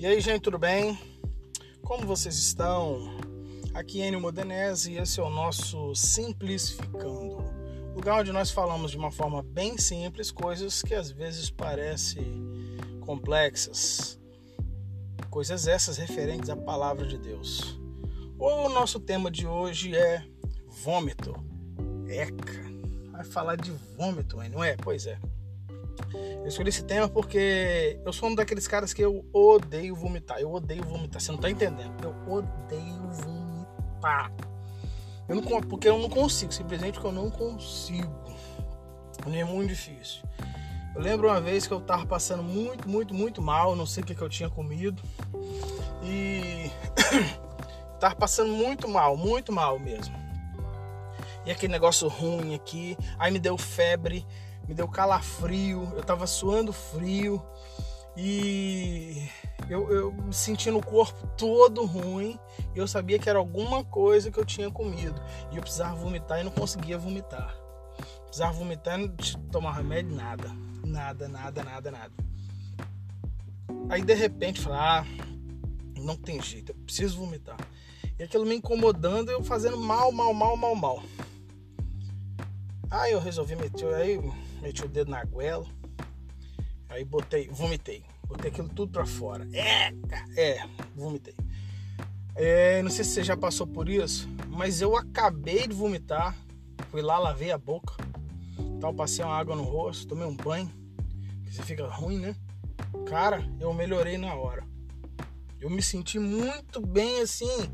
E aí, gente, tudo bem? Como vocês estão? Aqui é Enio Modenese e esse é o nosso Simplificando. Lugar onde nós falamos de uma forma bem simples coisas que às vezes parecem complexas. Coisas essas referentes à palavra de Deus. O nosso tema de hoje é vômito. Eca, vai falar de vômito, não é? Pois é. Eu escolhi esse tema porque eu sou um daqueles caras que eu odeio vomitar. Eu odeio vomitar. Você não tá entendendo? Eu odeio vomitar. Eu não, porque eu não consigo, simplesmente porque eu não consigo. É muito difícil. Eu lembro uma vez que eu tava passando muito, muito, muito mal, não sei o que, que eu tinha comido. E tava passando muito mal, muito mal mesmo. E aquele negócio ruim aqui, aí me deu febre, me deu calafrio, eu tava suando frio e eu, eu me sentindo o corpo todo ruim. Eu sabia que era alguma coisa que eu tinha comido. E eu precisava vomitar e não conseguia vomitar. Precisava vomitar e não tomar remédio, nada. Nada, nada, nada, nada. Aí de repente falar, ah, não tem jeito, eu preciso vomitar. E aquilo me incomodando, eu fazendo mal, mal, mal, mal, mal. Aí eu resolvi meter, aí meti o dedo na goela, aí botei, vomitei, botei aquilo tudo pra fora. É, é, vomitei. É, não sei se você já passou por isso, mas eu acabei de vomitar, fui lá, lavei a boca, tal, passei uma água no rosto, tomei um banho, você fica ruim, né? Cara, eu melhorei na hora. Eu me senti muito bem assim,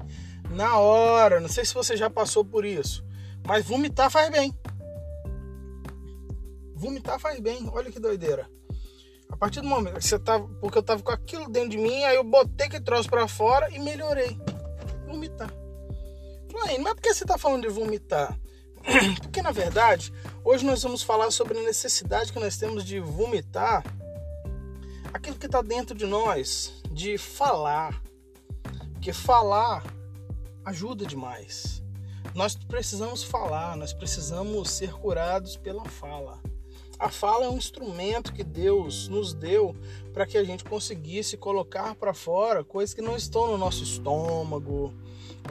na hora. Não sei se você já passou por isso, mas vomitar faz bem. Vomitar faz bem, olha que doideira. A partir do momento que você tava. Porque eu tava com aquilo dentro de mim, aí eu botei que trouxe para fora e melhorei. Vomitar. Falei, mas por que você tá falando de vomitar? Porque na verdade, hoje nós vamos falar sobre a necessidade que nós temos de vomitar aquilo que está dentro de nós, de falar. Porque falar ajuda demais. Nós precisamos falar, nós precisamos ser curados pela fala. A fala é um instrumento que Deus nos deu para que a gente conseguisse colocar para fora coisas que não estão no nosso estômago,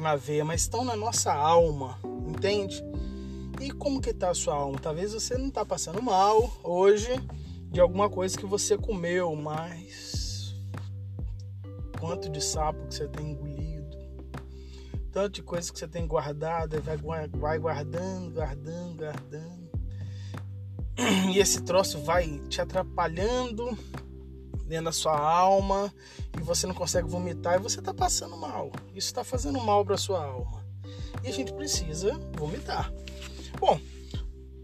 na veia, mas estão na nossa alma, entende? E como que está a sua alma? Talvez você não está passando mal hoje de alguma coisa que você comeu, mas quanto de sapo que você tem engolido, tanto de coisa que você tem guardado, vai, vai guardando, guardando, guardando e esse troço vai te atrapalhando dentro da sua alma e você não consegue vomitar e você está passando mal. Isso está fazendo mal para sua alma. E a gente precisa vomitar. Bom,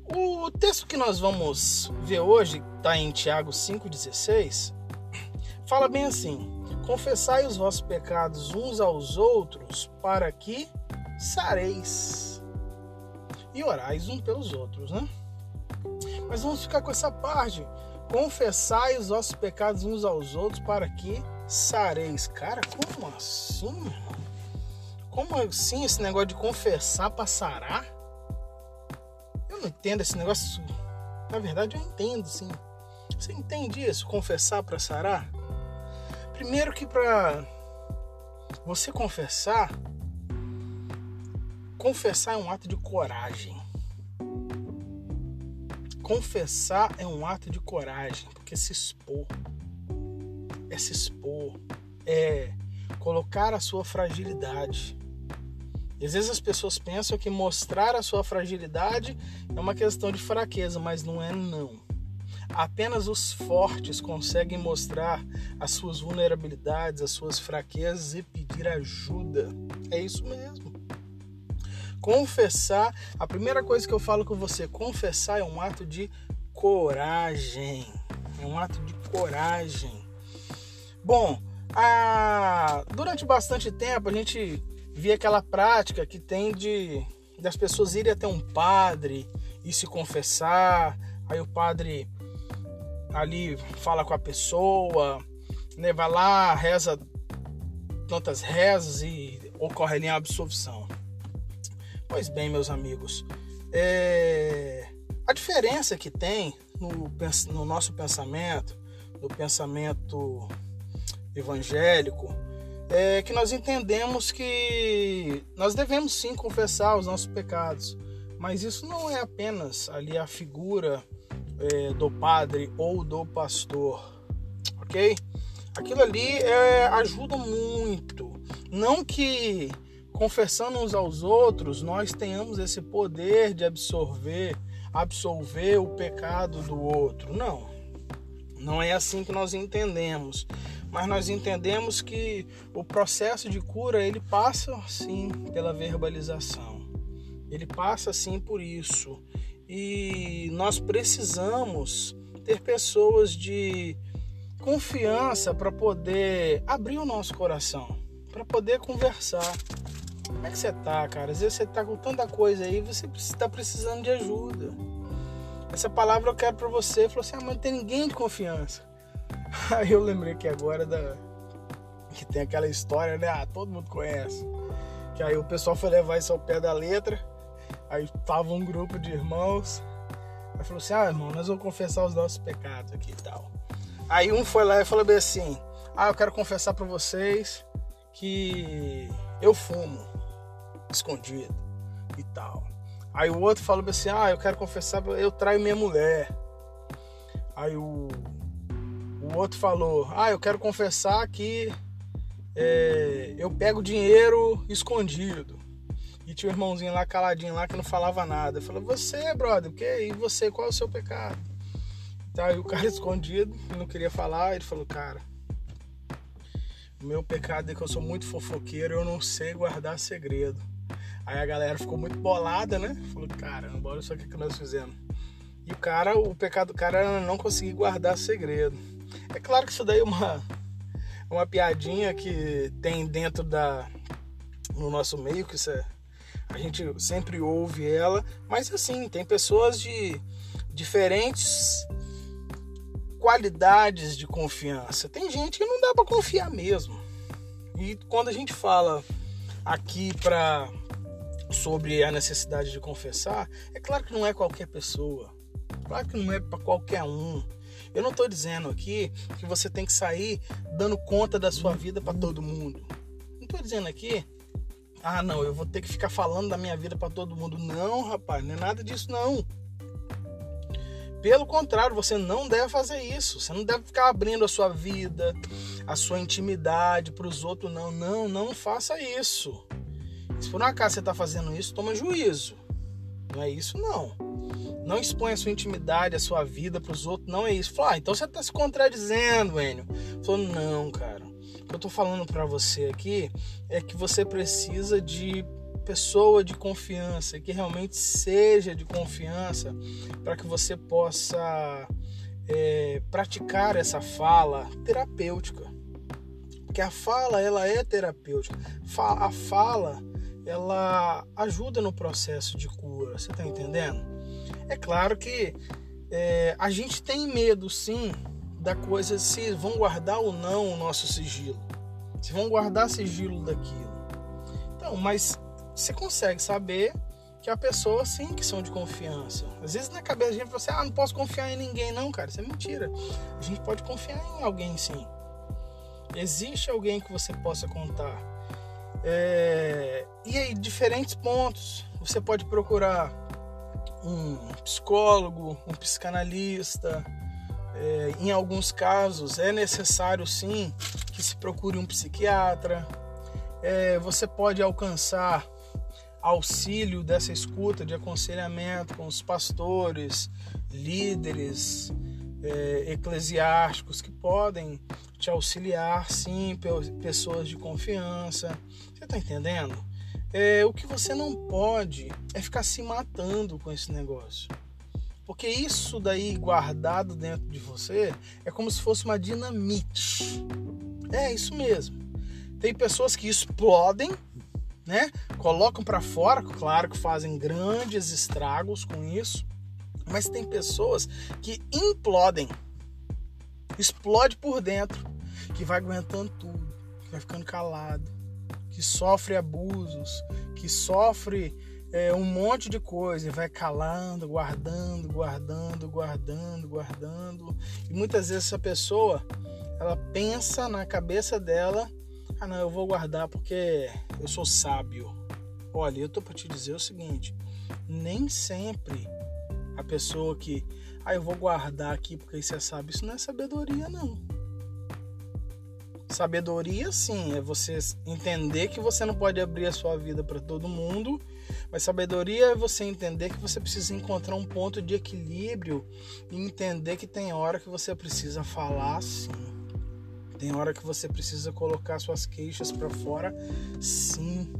o texto que nós vamos ver hoje está em Tiago 5,16. Fala bem assim: Confessai os vossos pecados uns aos outros para que sareis e orais uns pelos outros, né? Mas vamos ficar com essa parte. Confessai os vossos pecados uns aos outros para que sareis. Cara, como assim? Como assim esse negócio de confessar para sarar? Eu não entendo esse negócio. Na verdade, eu entendo, sim. Você entende isso? Confessar para sarar? Primeiro que para você confessar, confessar é um ato de coragem. Confessar é um ato de coragem, porque se expor é se expor, é colocar a sua fragilidade. E às vezes as pessoas pensam que mostrar a sua fragilidade é uma questão de fraqueza, mas não é não. Apenas os fortes conseguem mostrar as suas vulnerabilidades, as suas fraquezas e pedir ajuda. É isso mesmo. Confessar, a primeira coisa que eu falo com você, confessar é um ato de coragem. É um ato de coragem. Bom, a... durante bastante tempo a gente via aquela prática que tem de das pessoas irem até um padre e se confessar. Aí o padre ali fala com a pessoa, né, vai lá, reza tantas rezas e ocorre ali a absolvição. Pois bem, meus amigos, é... a diferença que tem no, no nosso pensamento, no pensamento evangélico, é que nós entendemos que nós devemos sim confessar os nossos pecados, mas isso não é apenas ali a figura é, do padre ou do pastor, ok? Aquilo ali é, ajuda muito. Não que confessando uns aos outros nós tenhamos esse poder de absorver, absolver o pecado do outro. Não. Não é assim que nós entendemos mas nós entendemos que o processo de cura ele passa sim pela verbalização. Ele passa sim por isso. E nós precisamos ter pessoas de confiança para poder abrir o nosso coração, para poder conversar. Como é que você tá, cara? Às vezes você tá com tanta coisa aí, você está precisando de ajuda. Essa palavra eu quero para você. Falou assim: ah, mas não tem ninguém de confiança. Aí eu lembrei que agora da que tem aquela história, né? Ah, todo mundo conhece. Que aí o pessoal foi levar isso ao pé da letra. Aí tava um grupo de irmãos. Aí falou assim: "Ah, irmão, nós vamos confessar os nossos pecados aqui e tal". Aí um foi lá e falou bem assim: "Ah, eu quero confessar para vocês que eu fumo escondido e tal". Aí o outro falou assim: "Ah, eu quero confessar, eu traio minha mulher". Aí o o outro falou: Ah, eu quero confessar que é, eu pego dinheiro escondido. E tinha um irmãozinho lá caladinho lá que não falava nada. Eu falei: Você, brother, que? e você? Qual é o seu pecado? Tá, e o cara escondido, não queria falar. Ele falou: Cara, o meu pecado é que eu sou muito fofoqueiro, eu não sei guardar segredo. Aí a galera ficou muito bolada, né? Falou: Caramba, olha só o que nós fizemos. E o cara, o pecado do cara era não conseguir guardar segredo. É claro que isso daí é uma, uma piadinha que tem dentro da no nosso meio, que é, a gente sempre ouve ela, mas assim, tem pessoas de diferentes qualidades de confiança. Tem gente que não dá para confiar mesmo. E quando a gente fala aqui para sobre a necessidade de confessar, é claro que não é qualquer pessoa. Claro que não é para qualquer um. Eu não estou dizendo aqui que você tem que sair dando conta da sua vida para todo mundo. Não estou dizendo aqui, ah, não, eu vou ter que ficar falando da minha vida para todo mundo. Não, rapaz, não é nada disso não. Pelo contrário, você não deve fazer isso. Você não deve ficar abrindo a sua vida, a sua intimidade para os outros. Não, não, não faça isso. Se por um acaso você está fazendo isso, toma juízo. Não é isso, não. Não expõe a sua intimidade, a sua vida para os outros. Não é isso. Fala, ah, então você está se contradizendo, Enio. Falou, não, cara. O que eu estou falando para você aqui é que você precisa de pessoa de confiança, que realmente seja de confiança, para que você possa é, praticar essa fala terapêutica. Porque a fala, ela é terapêutica. A fala, ela ajuda no processo de cura. Você está entendendo? É claro que é, a gente tem medo, sim, da coisa se vão guardar ou não o nosso sigilo. Se vão guardar sigilo daquilo. Então, mas você consegue saber que a pessoa, sim, que são de confiança. Às vezes na cabeça a gente fala assim, ah, não posso confiar em ninguém. Não, cara, isso é mentira. A gente pode confiar em alguém, sim. Existe alguém que você possa contar. É... E aí, diferentes pontos. Você pode procurar um psicólogo, um psicanalista. É, em alguns casos é necessário sim que se procure um psiquiatra. É, você pode alcançar auxílio dessa escuta de aconselhamento com os pastores, líderes é, eclesiásticos que podem te auxiliar, sim, pessoas de confiança. Você está entendendo? É, o que você não pode é ficar se matando com esse negócio. Porque isso daí guardado dentro de você é como se fosse uma dinamite. É isso mesmo. Tem pessoas que explodem, né? Colocam para fora, claro que fazem grandes estragos com isso, mas tem pessoas que implodem. Explode por dentro, que vai aguentando tudo, que vai ficando calado, que sofre abusos, que sofre é, um monte de coisa vai calando, guardando, guardando, guardando, guardando. E muitas vezes essa pessoa, ela pensa na cabeça dela, ah não, eu vou guardar porque eu sou sábio. Olha, eu tô para te dizer o seguinte, nem sempre a pessoa que, ah, eu vou guardar aqui porque é sábio, isso não é sabedoria não. Sabedoria, sim, é você entender que você não pode abrir a sua vida para todo mundo, mas sabedoria é você entender que você precisa encontrar um ponto de equilíbrio e entender que tem hora que você precisa falar sim. Tem hora que você precisa colocar suas queixas para fora, sim.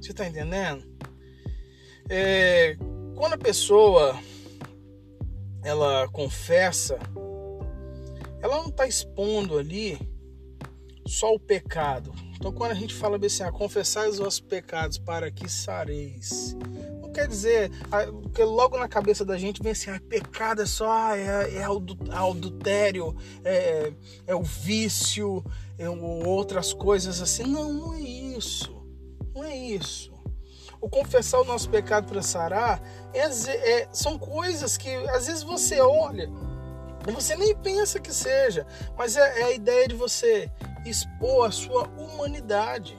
Você tá entendendo? É, quando a pessoa ela confessa, ela não está expondo ali só o pecado. Então, quando a gente fala assim, ah, confessar os vossos pecados para que sareis, não quer dizer, porque logo na cabeça da gente vem assim, ah, pecado é só ah, é, é adultério, é, é o vício, é, outras coisas assim. Não, não é isso. Não é isso. O confessar o nosso pecado para sarar é, é, são coisas que às vezes você olha você nem pensa que seja, mas é, é a ideia de você expor a sua humanidade.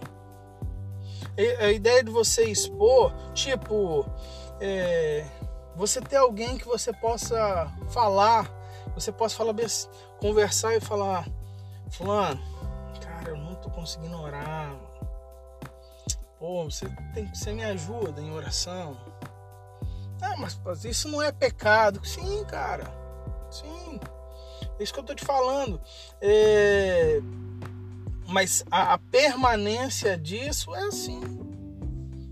É a ideia de você expor, tipo, é, você ter alguém que você possa falar, você possa falar, conversar e falar, fulano, cara, eu não tô conseguindo orar. Pô, você tem você me ajuda em oração. Ah, mas isso não é pecado. Sim, cara. Sim. É isso que eu tô te falando. É mas a, a permanência disso é assim.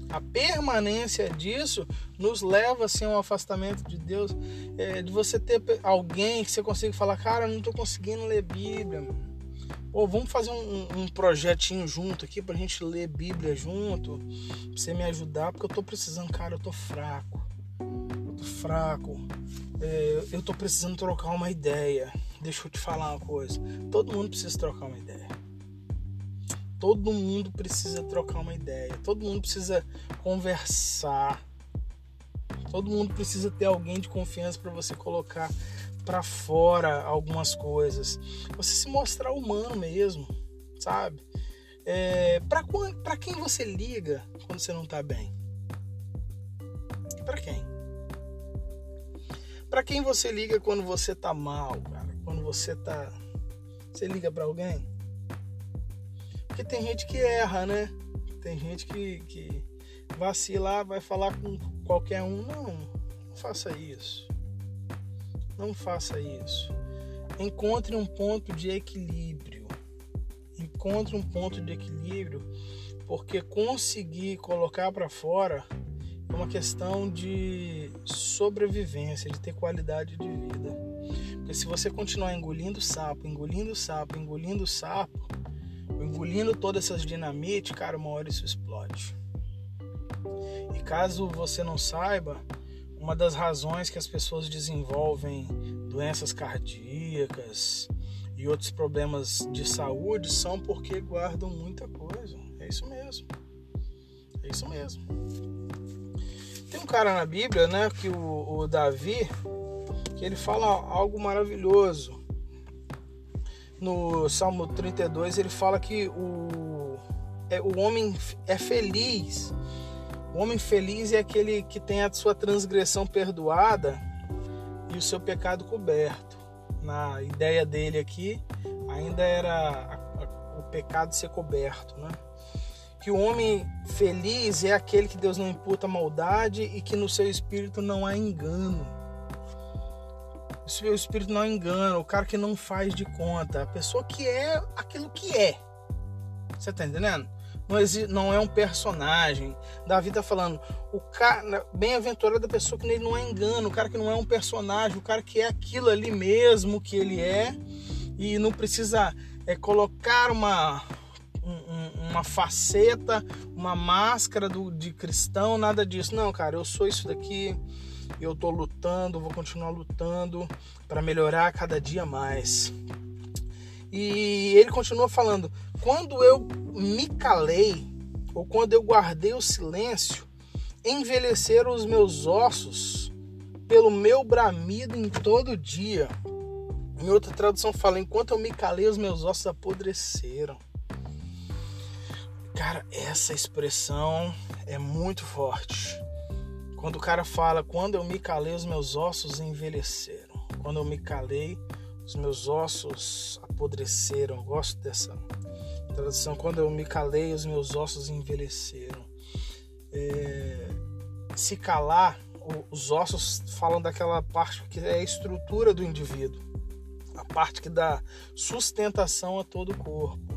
A permanência disso nos leva assim, a um afastamento de Deus. É, de você ter alguém que você consiga falar, cara, não estou conseguindo ler Bíblia. Ou vamos fazer um, um, projetinho junto aqui pra gente ler Bíblia junto. Pra você me ajudar, porque eu tô precisando, cara, eu tô fraco. Eu tô fraco. É, eu tô precisando trocar uma ideia. Deixa eu te falar uma coisa. Todo mundo precisa trocar uma ideia todo mundo precisa trocar uma ideia, todo mundo precisa conversar, todo mundo precisa ter alguém de confiança para você colocar para fora algumas coisas, você se mostrar humano mesmo, sabe? É, para quem você liga quando você não tá bem? Para quem? Para quem você liga quando você tá mal, cara? Quando você tá. Você liga para alguém? Porque tem gente que erra, né? Tem gente que, que vacila, vai falar com qualquer um. Não, não faça isso. Não faça isso. Encontre um ponto de equilíbrio. Encontre um ponto de equilíbrio, porque conseguir colocar para fora é uma questão de sobrevivência, de ter qualidade de vida. Porque se você continuar engolindo sapo, engolindo sapo, engolindo sapo, engolindo todas essas dinamites, cara, uma hora isso explode. E caso você não saiba, uma das razões que as pessoas desenvolvem doenças cardíacas e outros problemas de saúde são porque guardam muita coisa. É isso mesmo. É isso mesmo. Tem um cara na Bíblia, né, que o, o Davi, que ele fala algo maravilhoso no Salmo 32 ele fala que o, é, o homem é feliz. O homem feliz é aquele que tem a sua transgressão perdoada e o seu pecado coberto. Na ideia dele aqui, ainda era o pecado ser coberto, né? Que o homem feliz é aquele que Deus não imputa maldade e que no seu espírito não há engano o espírito não engana, o cara que não faz de conta, a pessoa que é aquilo que é. Você tá entendendo? Não, não é um personagem. Davi tá falando, o cara, bem-aventurado a pessoa que nele não é engano, o cara que não é um personagem, o cara que é aquilo ali mesmo que ele é e não precisa é, colocar uma um, uma faceta, uma máscara do, de cristão, nada disso. Não, cara, eu sou isso daqui eu tô lutando, vou continuar lutando para melhorar cada dia mais. E ele continua falando: quando eu me calei, ou quando eu guardei o silêncio, envelheceram os meus ossos pelo meu bramido em todo dia. Em outra tradução fala: enquanto eu me calei, os meus ossos apodreceram. Cara, essa expressão é muito forte. Quando o cara fala, quando eu me calei, os meus ossos envelheceram. Quando eu me calei, os meus ossos apodreceram. Eu gosto dessa tradução. Quando eu me calei, os meus ossos envelheceram. É, se calar, os ossos falam daquela parte que é a estrutura do indivíduo, a parte que dá sustentação a todo o corpo.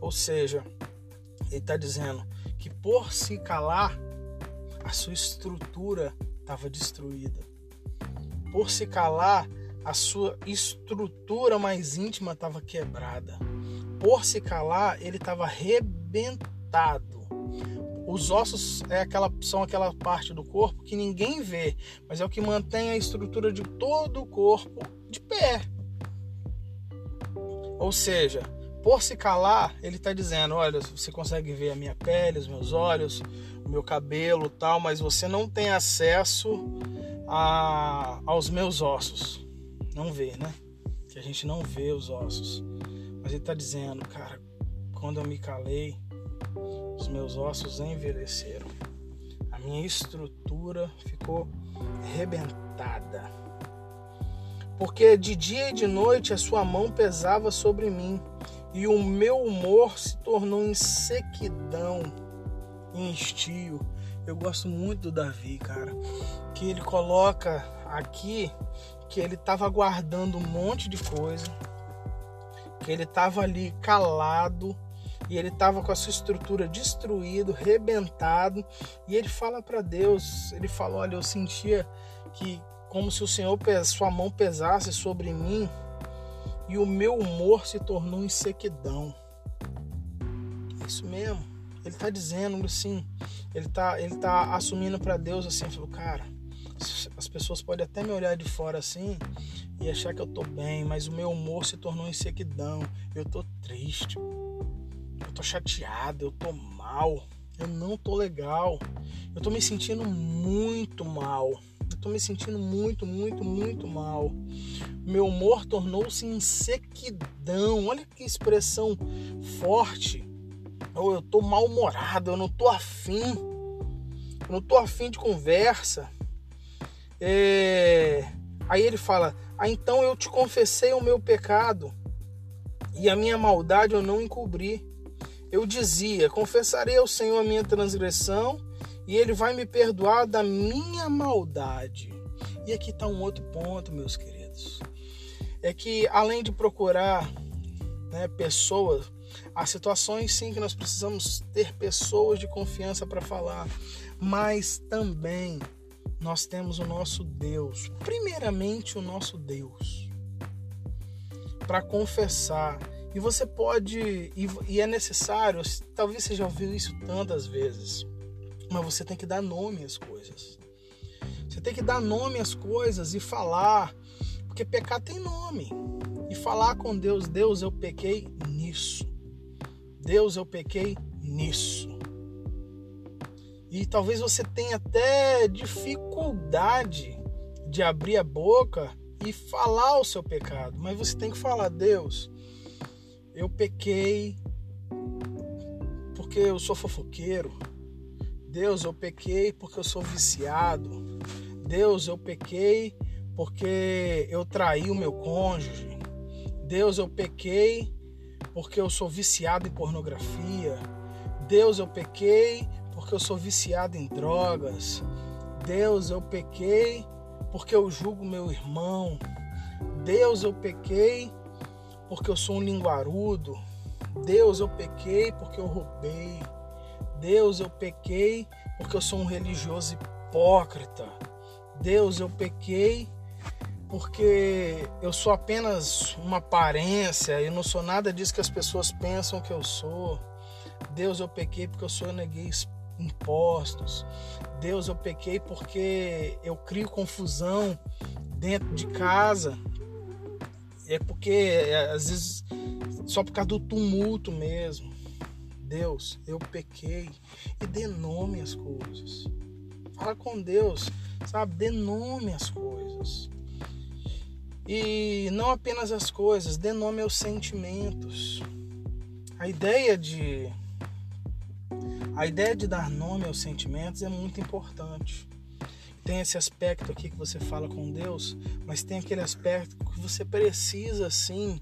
Ou seja, ele está dizendo que por se calar, a sua estrutura estava destruída. Por se calar, a sua estrutura mais íntima estava quebrada. Por se calar, ele estava arrebentado. Os ossos é aquela, são aquela parte do corpo que ninguém vê, mas é o que mantém a estrutura de todo o corpo de pé. Ou seja, por se calar, ele está dizendo: olha, você consegue ver a minha pele, os meus olhos, o meu cabelo, tal, mas você não tem acesso a, aos meus ossos. Não vê, né? Que a gente não vê os ossos. Mas ele está dizendo, cara, quando eu me calei, os meus ossos envelheceram. A minha estrutura ficou rebentada. Porque de dia e de noite a sua mão pesava sobre mim, e o meu humor se tornou em sequidão, em estio. Eu gosto muito do Davi, cara, que ele coloca aqui que ele estava guardando um monte de coisa, ele estava ali calado, e ele estava com a sua estrutura destruído, rebentado, e ele fala para Deus, ele falou, olha, eu sentia que como se o Senhor sua mão pesasse sobre mim e o meu humor se tornou em sequidão. É isso mesmo. Ele está dizendo assim, ele está ele tá assumindo para Deus assim, falou, cara, as pessoas podem até me olhar de fora assim e achar que eu tô bem, mas o meu humor se tornou em sequidão. Eu tô triste eu tô chateado, eu tô mal, eu não tô legal, eu tô me sentindo muito mal. Eu tô me sentindo muito, muito, muito mal. Meu humor tornou-se em sequidão. Olha que expressão forte. Eu, eu tô mal-humorado, eu não tô afim. Eu não tô afim de conversa. É... Aí ele fala: Ah, então eu te confessei o meu pecado e a minha maldade eu não encobri eu dizia: Confessarei ao Senhor a minha transgressão e Ele vai me perdoar da minha maldade. E aqui está um outro ponto, meus queridos. É que além de procurar né, pessoas, há situações sim que nós precisamos ter pessoas de confiança para falar, mas também nós temos o nosso Deus, primeiramente o nosso Deus, para confessar e você pode, e, e é necessário, talvez você já ouviu isso tantas vezes, mas você tem que dar nome às coisas. Você tem que dar nome às coisas e falar, porque pecar tem nome. E falar com Deus, Deus, eu pequei nisso. Deus, eu pequei nisso. E talvez você tenha até dificuldade de abrir a boca e falar o seu pecado, mas você tem que falar, Deus, eu pequei porque eu sou fofoqueiro. Deus, eu pequei porque eu sou viciado. Deus, eu pequei porque eu traí o meu cônjuge. Deus, eu pequei porque eu sou viciado em pornografia. Deus, eu pequei porque eu sou viciado em drogas. Deus, eu pequei porque eu julgo meu irmão. Deus, eu pequei porque eu sou um linguarudo. Deus, eu pequei porque eu roubei. Deus, eu pequei porque eu sou um religioso hipócrita. Deus, eu pequei porque eu sou apenas uma aparência, eu não sou nada disso que as pessoas pensam que eu sou. Deus, eu pequei porque eu sou neguei impostos. Deus, eu pequei porque eu crio confusão dentro de casa é porque é, às vezes só por causa do tumulto mesmo. Deus, eu pequei. E dê nome às coisas. Fala com Deus, sabe? Dê nome às coisas. E não apenas as coisas, dê nome aos sentimentos. A ideia de a ideia de dar nome aos sentimentos é muito importante. Tem esse aspecto aqui que você fala com Deus, mas tem aquele aspecto que você precisa sim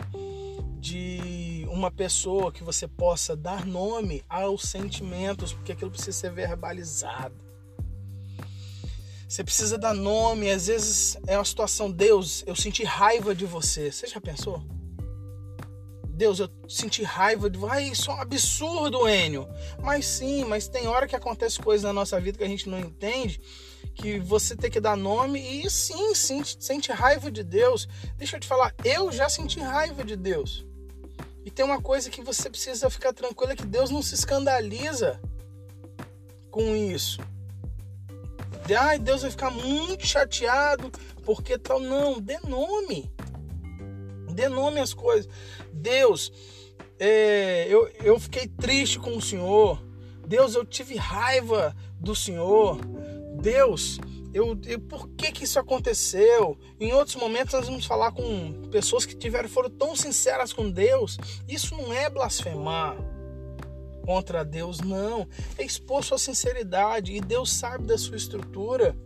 de uma pessoa que você possa dar nome aos sentimentos, porque aquilo precisa ser verbalizado. Você precisa dar nome, às vezes é uma situação, Deus, eu senti raiva de você. Você já pensou? Deus, eu senti raiva de você. Ai, isso é um absurdo, Enio. Mas sim, mas tem hora que acontece coisas na nossa vida que a gente não entende, que você tem que dar nome e sim, sim, sente raiva de Deus. Deixa eu te falar, eu já senti raiva de Deus. E tem uma coisa que você precisa ficar tranquilo é que Deus não se escandaliza com isso. Ai, Deus vai ficar muito chateado porque tal. Não, dê nome. Dê nome às coisas. Deus, é, eu, eu fiquei triste com o Senhor. Deus, eu tive raiva do Senhor. Deus, eu, eu, por que, que isso aconteceu? Em outros momentos nós vamos falar com pessoas que tiveram foram tão sinceras com Deus. Isso não é blasfemar contra Deus, não. É expor sua sinceridade e Deus sabe da sua estrutura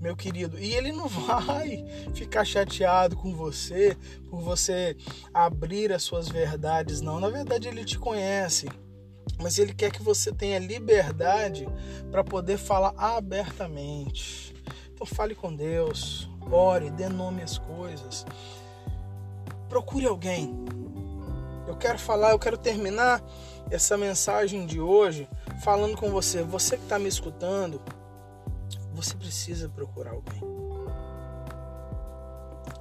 meu querido. E ele não vai ficar chateado com você por você abrir as suas verdades, não. Na verdade, ele te conhece, mas ele quer que você tenha liberdade para poder falar abertamente. Então, fale com Deus, ore, dê nome às coisas. Procure alguém. Eu quero falar, eu quero terminar essa mensagem de hoje falando com você. Você que está me escutando, você precisa procurar alguém.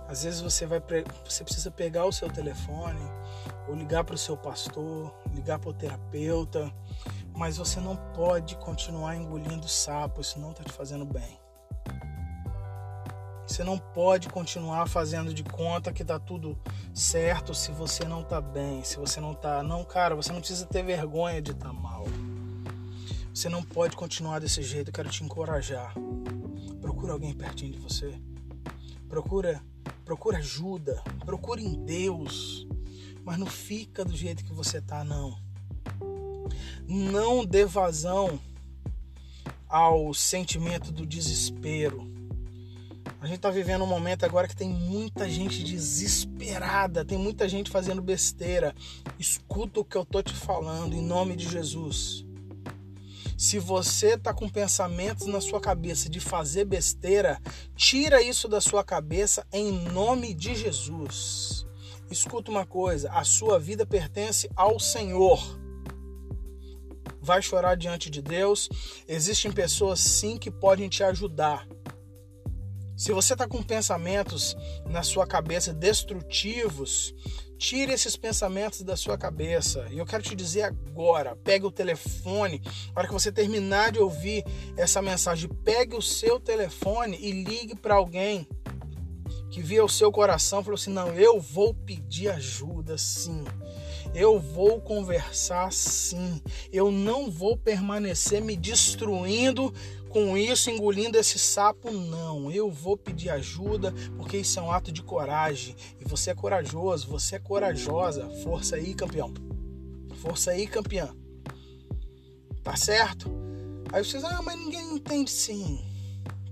Às vezes você vai você precisa pegar o seu telefone ou ligar para o seu pastor, ligar para o terapeuta, mas você não pode continuar engolindo sapo, isso não está te fazendo bem. Você não pode continuar fazendo de conta que tá tudo certo se você não tá bem, se você não tá, não, cara, você não precisa ter vergonha de estar tá mal. Você não pode continuar desse jeito. Eu quero te encorajar. Procura alguém pertinho de você. Procura, procura ajuda. Procura em Deus. Mas não fica do jeito que você tá, não. Não dê vazão ao sentimento do desespero. A gente está vivendo um momento agora que tem muita gente desesperada, tem muita gente fazendo besteira. Escuta o que eu tô te falando em nome de Jesus. Se você está com pensamentos na sua cabeça de fazer besteira, tira isso da sua cabeça em nome de Jesus. Escuta uma coisa: a sua vida pertence ao Senhor. Vai chorar diante de Deus. Existem pessoas sim que podem te ajudar. Se você está com pensamentos na sua cabeça destrutivos, Tire esses pensamentos da sua cabeça. E eu quero te dizer agora: pegue o telefone. Na hora que você terminar de ouvir essa mensagem, pegue o seu telefone e ligue para alguém que via o seu coração falou assim: não, eu vou pedir ajuda sim. Eu vou conversar sim. Eu não vou permanecer me destruindo com isso, engolindo esse sapo, não. Eu vou pedir ajuda, porque isso é um ato de coragem. E você é corajoso, você é corajosa. Força aí, campeão. Força aí, campeã. Tá certo? Aí você diz, ah, mas ninguém entende sim.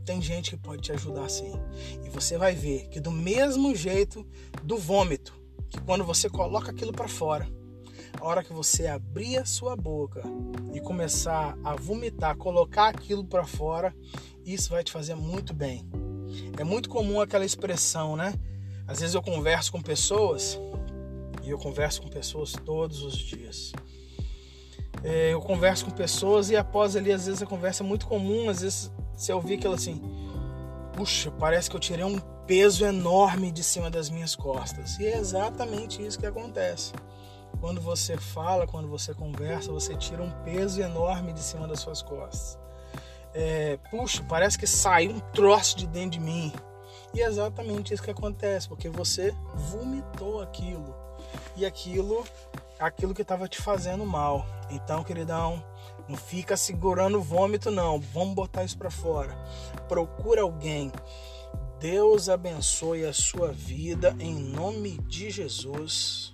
Tem gente que pode te ajudar sim. E você vai ver que do mesmo jeito do vômito, que quando você coloca aquilo para fora, a hora que você abrir a sua boca e começar a vomitar, colocar aquilo para fora, isso vai te fazer muito bem. É muito comum aquela expressão, né? Às vezes eu converso com pessoas e eu converso com pessoas todos os dias. É, eu converso com pessoas e após ali, às vezes a conversa é muito comum, às vezes você ouvir aquilo assim, puxa, parece que eu tirei um peso enorme de cima das minhas costas. E é exatamente isso que acontece. Quando você fala, quando você conversa, você tira um peso enorme de cima das suas costas. É, puxa, parece que saiu um troço de dentro de mim. E é exatamente isso que acontece, porque você vomitou aquilo. E aquilo aquilo que estava te fazendo mal. Então, queridão, não fica segurando o vômito não. Vamos botar isso para fora. Procura alguém. Deus abençoe a sua vida em nome de Jesus.